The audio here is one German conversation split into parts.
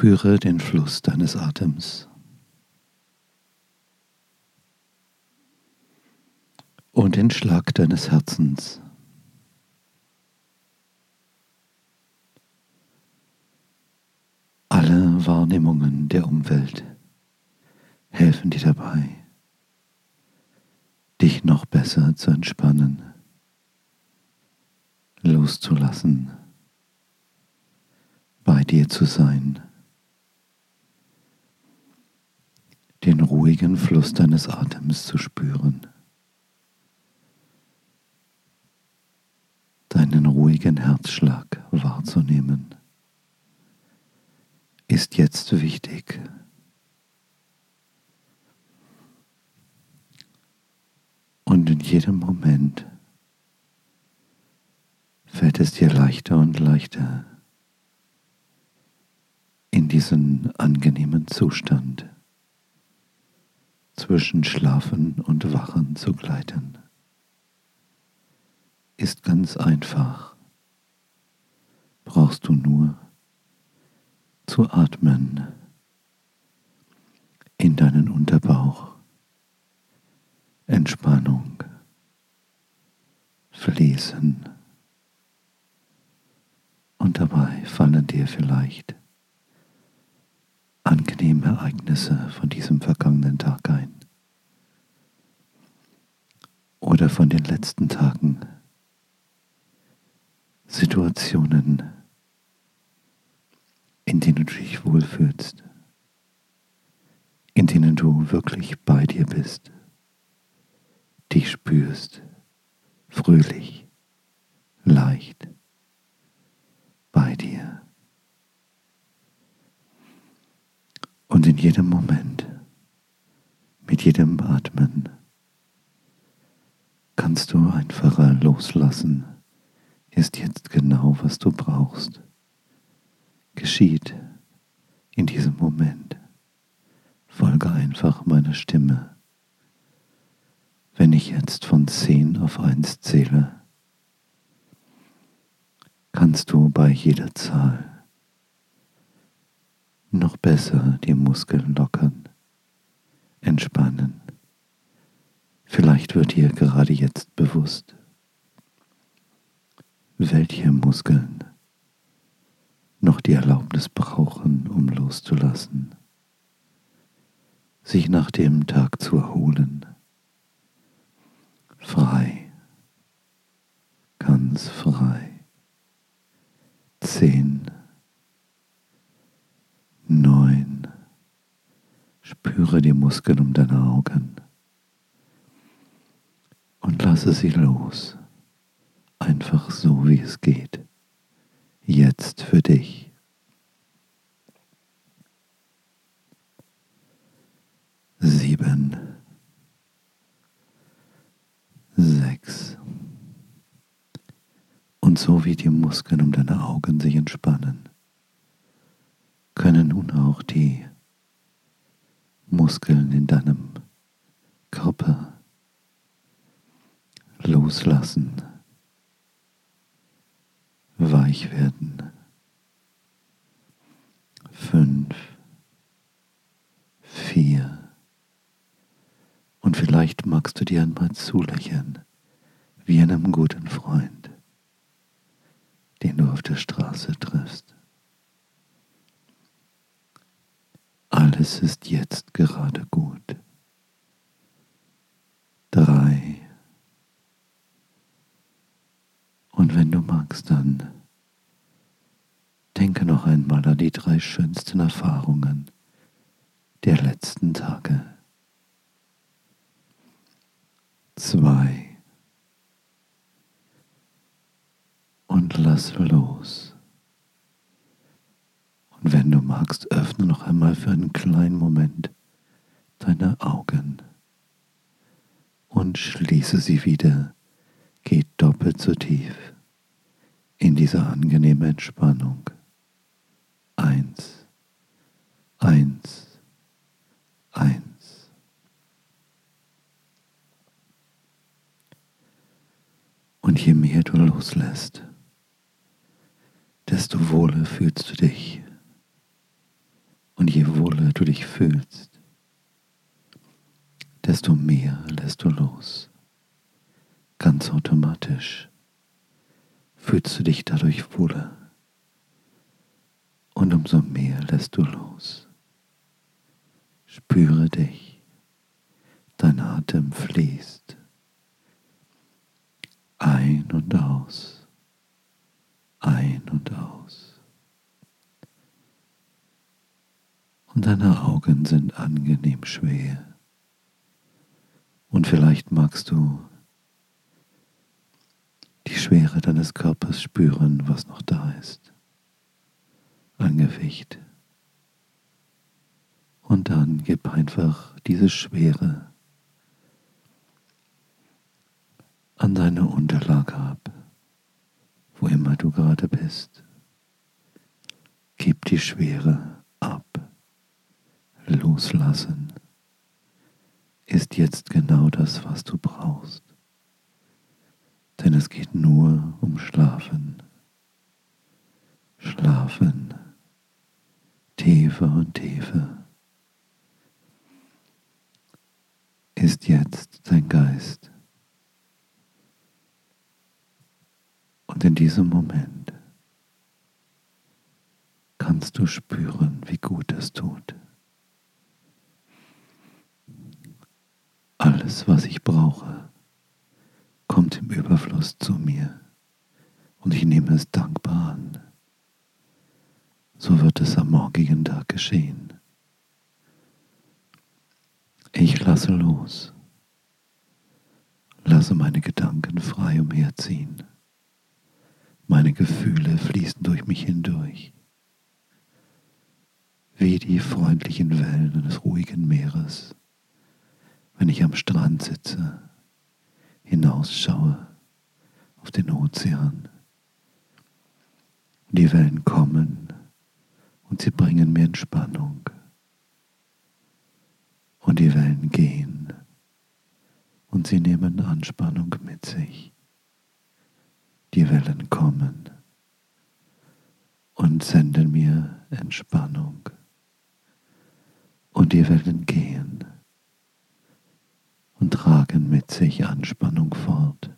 Spüre den Fluss deines Atems. Und den Schlag deines Herzens. Alle Wahrnehmungen der Umwelt helfen dir dabei, dich noch besser zu entspannen, loszulassen, bei dir zu sein. Den ruhigen Fluss deines Atems zu spüren, deinen ruhigen Herzschlag wahrzunehmen, ist jetzt wichtig. Und in jedem Moment fällt es dir leichter und leichter in diesen angenehmen Zustand zwischen Schlafen und Wachen zu gleiten. Ist ganz einfach. Brauchst du nur zu atmen in deinen Unterbauch. Entspannung, Fließen. Und dabei fallen dir vielleicht angenehme Ereignisse von diesem vergangenen Tag ein. Oder von den letzten Tagen, Situationen, in denen du dich wohlfühlst, in denen du wirklich bei dir bist, dich spürst, fröhlich, leicht, bei dir. Und in jedem Moment, mit jedem Atmen, kannst du einfacher loslassen, ist jetzt genau, was du brauchst. Geschieht in diesem Moment. Folge einfach meiner Stimme. Wenn ich jetzt von 10 auf 1 zähle, kannst du bei jeder Zahl noch besser die Muskeln lockern, entspannen. Vielleicht wird dir gerade jetzt bewusst, welche Muskeln noch die Erlaubnis brauchen, um loszulassen, sich nach dem Tag zu erholen, frei, ganz frei. Zehn, neun, spüre die Muskeln um deine Augen und lasse sie los. Einfach so, wie es geht. Jetzt für dich. Sieben. Sechs. Und so wie die Muskeln um deine Augen sich entspannen, können nun auch die Muskeln in deinem Körper loslassen, weich werden. Fünf, vier. Und vielleicht magst du dir einmal zulächeln, wie einem guten Freund, den du auf der Straße triffst. Alles ist jetzt gerade gut. Drei, Und wenn du magst, dann denke noch einmal an die drei schönsten Erfahrungen der letzten Tage. Zwei. Und lass los. Und wenn du magst, öffne noch einmal für einen kleinen Moment deine Augen und schließe sie wieder geht doppelt so tief in diese angenehme Entspannung. Eins, eins, eins. Und je mehr du loslässt, desto wohler fühlst du dich, Und je wohler du dich fühlst, desto mehr lässt du los. Ganz automatisch fühlst du dich dadurch wohler. Und umso mehr lässt du los. Spüre dich, dein Atem fließt ein und aus, ein und aus. Deine Augen sind angenehm schwer. Und vielleicht magst du die Schwere deines Körpers spüren, was noch da ist. An Gewicht. Und dann gib einfach diese Schwere an deine Unterlage ab, wo immer du gerade bist. Gib die Schwere. Loslassen ist jetzt genau das, was du brauchst. Denn es geht nur um Schlafen. Schlafen. Tiefer und tiefer. ist jetzt dein Geist. Und in diesem Moment kannst du spüren, wie gut es tut. Alles, was ich brauche, kommt im Überfluss zu mir und ich nehme es dankbar an. So wird es am morgigen Tag geschehen. Ich lasse los. Lasse meine Gedanken frei umherziehen. Meine Gefühle fließen durch mich hindurch. Wie die freundlichen Wellen eines ruhigen Meeres, wenn ich am Strand sitze, hinausschaue auf den Ozean. Die Wellen kommen und sie bringen mir Entspannung und die Wellen gehen und sie nehmen Anspannung mit sich. Die Wellen kommen und senden mir Entspannung und die Wellen gehen und tragen mit sich Anspannung fort.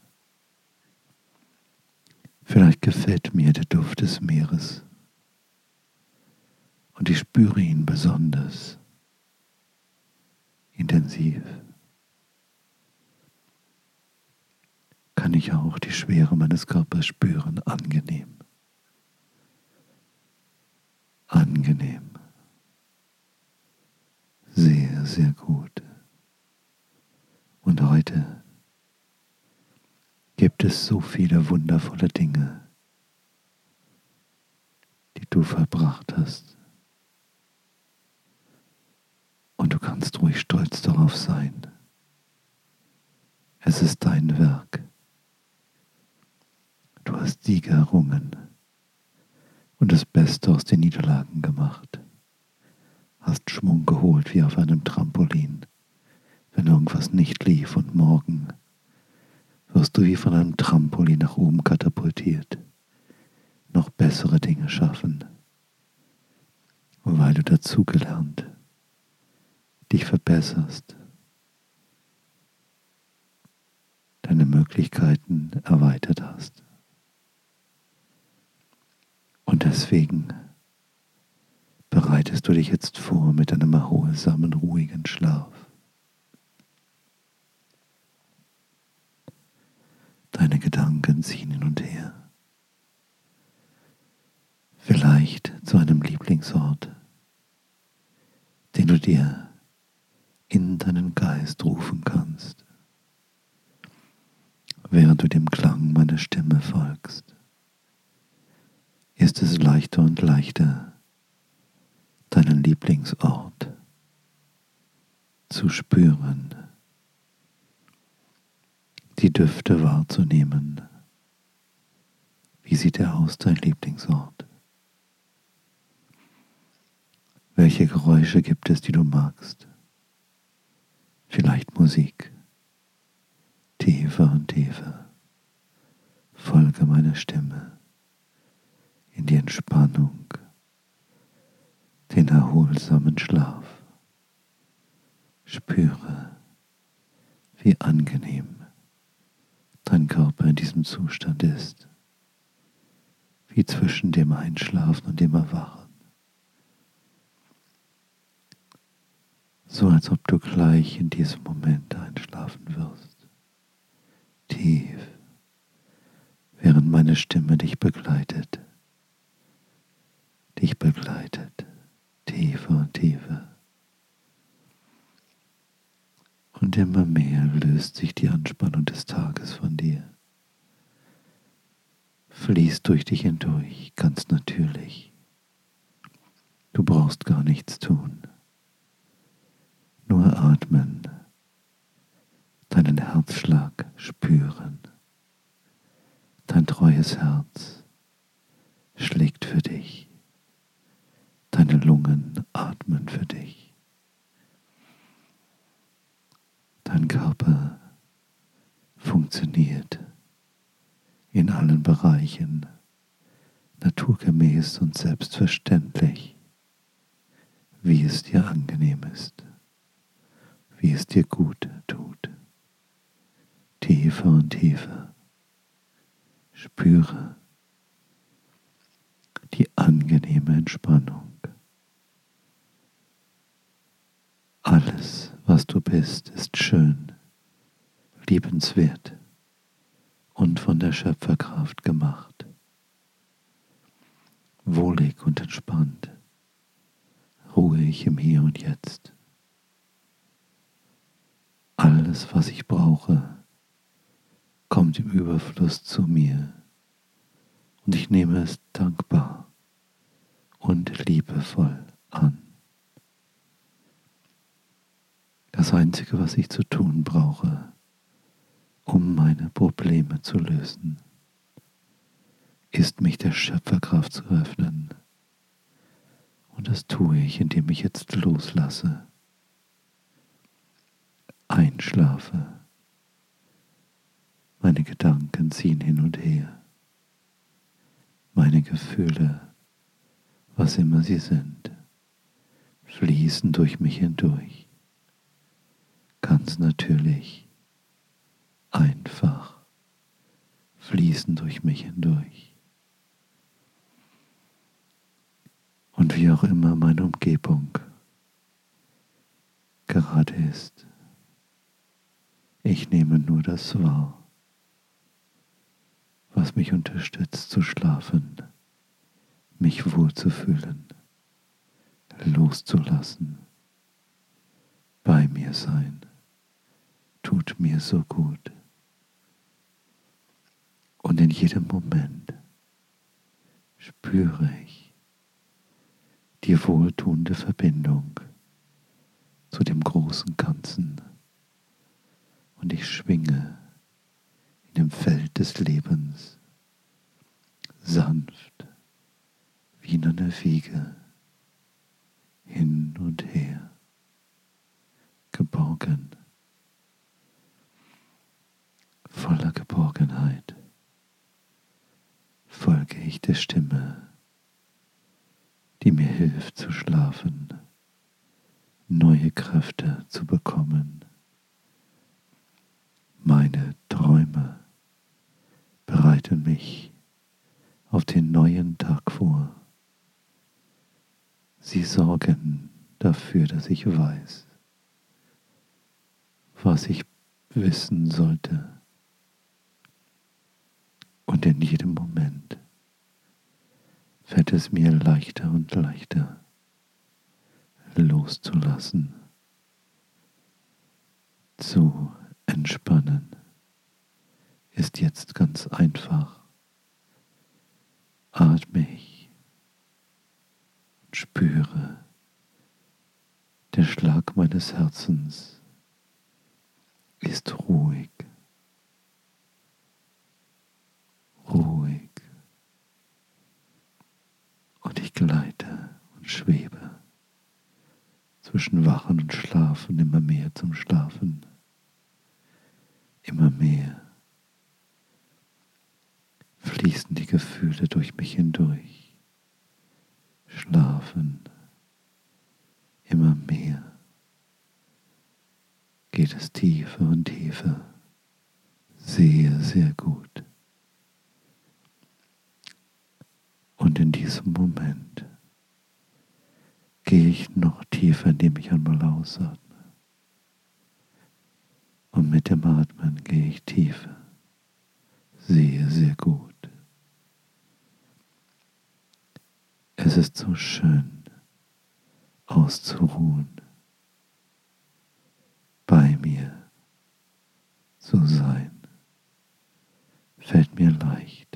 Vielleicht gefällt mir der Duft des Meeres und ich spüre ihn besonders intensiv, kann ich auch die Schwere meines Körpers spüren, angenehm. Angenehm. Sehr, sehr gut. Und heute gibt es so viele wundervolle Dinge, die du verbracht hast. Und du kannst ruhig stolz darauf sein. Es ist dein Werk. Du hast Siege errungen und das Beste aus den Niederlagen gemacht. Hast Schwung geholt wie auf einem Trampolin, wenn irgendwas nicht lief und morgen wirst du wie von einem Trampolin nach oben katapultiert, noch bessere Dinge schaffen, weil du dazugelernt dich verbesserst, deine Möglichkeiten erweitert hast. Und deswegen bereitest du dich jetzt vor mit einem erholsamen, ruhigen Schlaf. Deine Gedanken ziehen hin und her. Vielleicht zu einem Lieblingsort, den du dir in deinen Geist rufen kannst, während du dem Klang meiner Stimme folgst, ist es leichter und leichter, deinen Lieblingsort zu spüren, die Düfte wahrzunehmen. Wie sieht er aus, dein Lieblingsort? Welche Geräusche gibt es, die du magst? vielleicht Musik. Tiefer und tiefer. Folge meiner Stimme in die Entspannung den erholsamen Schlaf. Spüre, wie angenehm dein Körper in diesem Zustand ist, wie zwischen dem Einschlafen und dem Erwachen. So als ob du gleich in diesem Moment einschlafen wirst. Tief, während meine Stimme dich begleitet. Dich begleitet, tiefer und tiefer. Und immer mehr löst sich die Anspannung des Tages von dir. Fließt durch dich hindurch, ganz natürlich. Du brauchst gar nichts tun. Nur atmen, deinen Herzschlag spüren. Dein treues Herz schlägt für dich. Deine Lungen atmen für dich. Dein Körper funktioniert in allen Bereichen naturgemäß und selbstverständlich, wie es dir angenehm ist, wie es dir gut tut. Tiefer und tiefer. Spüre die angenehme Entspannung. Alles was du bist, ist schön, liebenswert und von der Schöpferkraft gemacht. Wohlig und entspannt, ruhig im Hier und Jetzt. Alles, was ich brauche, kommt im Überfluss zu mir und ich nehme es dankbar und liebevoll an. Das Einzige, was ich zu tun brauche, um meine Probleme zu lösen, ist mich der Schöpferkraft zu öffnen. Und das tue ich, indem ich jetzt loslasse, einschlafe. Meine Gedanken ziehen hin und her. Meine Gefühle, was immer sie sind, fließen durch mich hindurch ganz natürlich, einfach fließen durch mich hindurch. Und wie auch immer meine Umgebung gerade ist, ich nehme nur das wahr, was mich unterstützt zu schlafen, mich wohlzufühlen, loszulassen, bei mir sein tut mir so gut. Und in jedem Moment spüre ich die wohltuende Verbindung zu dem großen Ganzen. Und ich schwinge in dem Feld des Lebens sanft wie in einer Wiege hin und her, geborgen voller Geborgenheit folge ich der Stimme, die mir hilft zu schlafen, neue Kräfte zu bekommen. Meine Träume bereiten mich auf den neuen Tag vor. Sie sorgen dafür, dass ich weiß, was ich wissen sollte und in jedem Moment fällt es mir leichter und leichter loszulassen, zu entspannen, ist jetzt ganz einfach. Atme ich und spüre der Schlag meines Herzens Erwachen und Schlafen, immer mehr zum Schlafen, immer mehr fließen die Gefühle durch mich hindurch, schlafen, immer mehr geht es tiefer und tiefer, sehr, sehr gut. Und in diesem Moment gehe ich noch tiefer, indem ich einmal ausatme. Und mit dem Atmen gehe ich tiefer. Sehr, sehr gut. Es ist so schön auszuruhen, bei mir zu sein. Fällt mir leicht.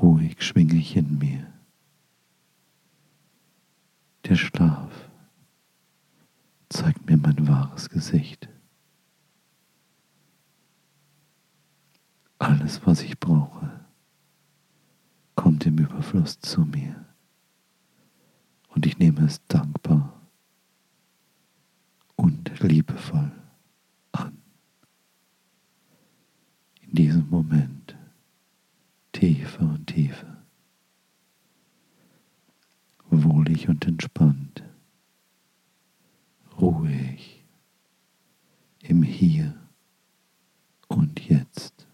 Ruhig schwinge ich in mir. Der Schlaf zeigt mir mein wahres Gesicht. Alles, was ich brauche, kommt im Überfluss zu mir. Und ich nehme es dankbar und liebevoll an. In diesem Moment tiefer und wohlig und entspannt, ruhig im Hier und Jetzt.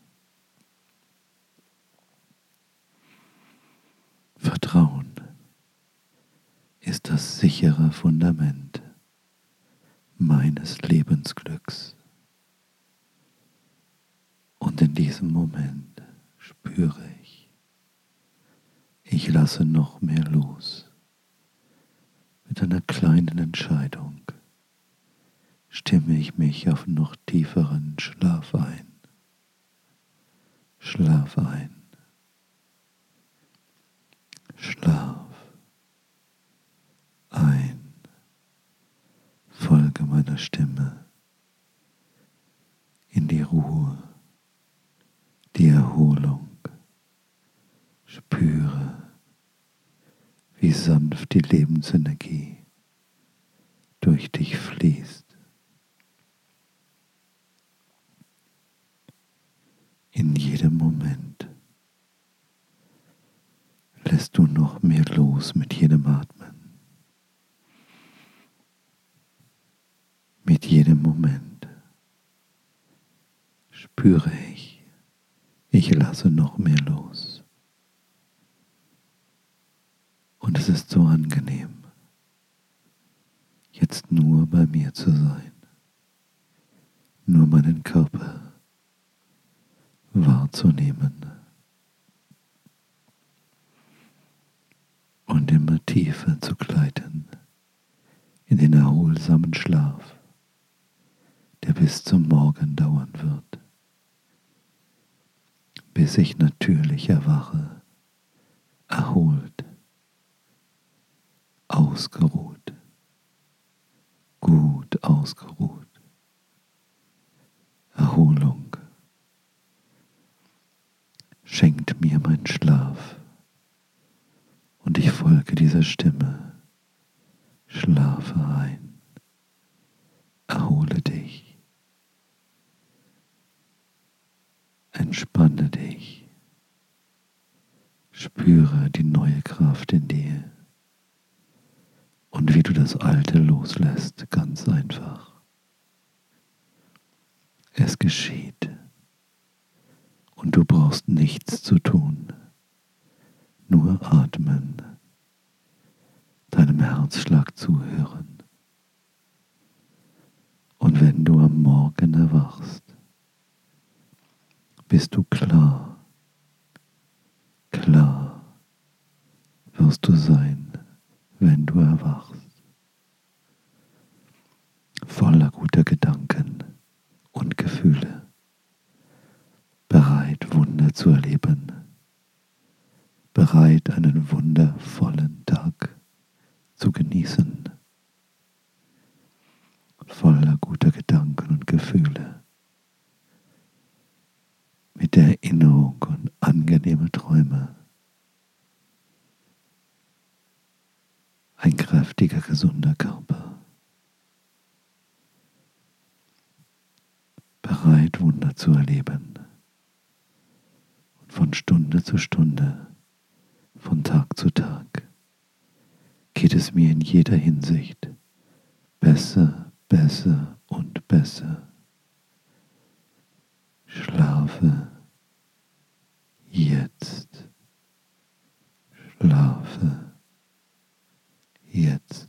Vertrauen ist das sichere Fundament meines Lebensglücks. Und in diesem Moment spüre ich, ich lasse noch mehr los. Mit einer kleinen Entscheidung stimme ich mich auf noch tieferen Schlaf ein. Schlaf ein. Schlaf ein. Folge meiner Stimme in die Ruhe, die Erholung. Spüre, wie sanft die Lebensenergie durch dich fließt. In jedem Moment lässt du noch mehr los mit jedem Atmen. Mit jedem Moment spüre ich, ich lasse noch mehr los. Und es ist so angenehm, jetzt nur bei mir zu sein, nur meinen Körper wahrzunehmen. und immer tiefer zu gleiten in den erholsamen Schlaf, der bis zum Morgen dauern wird, bis ich natürlich erwache, erholt, ausgeruht, gut ausgeruht, Erholung schenkt mir mein Schlaf und ich folge dieser Stimme. Schlafe ein. Erhole dich. Entspanne dich. Spüre die neue Kraft in dir und wie du das Alte loslässt, ganz einfach. Es geschieht. Und du brauchst nichts zu tun. Nur atmen, deinem Herzschlag zuhören. Und wenn du am Morgen erwachst, bist du klar, klar wirst du sein, wenn du erwachst. Voller guter Gedanken und Gefühle, bereit Wunder zu erleben bereit, einen wundervollen Tag zu genießen, voller guter Gedanken und Gefühle, mit der Erinnerung und angenehme Träume. Ein kräftiger, gesunder Körper. Bereit, Wunder zu erleben. Und von Stunde zu Stunde von Tag zu Tag geht es mir in jeder Hinsicht besser, besser und besser. Schlafe jetzt. Schlafe jetzt.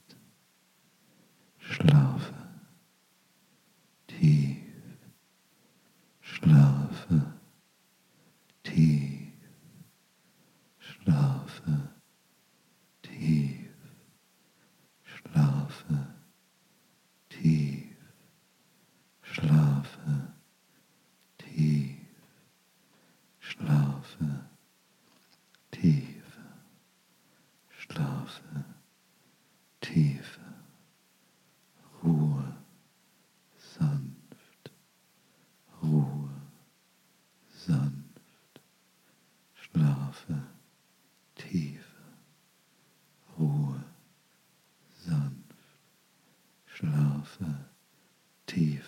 Schlafe, tiefe Ruhe,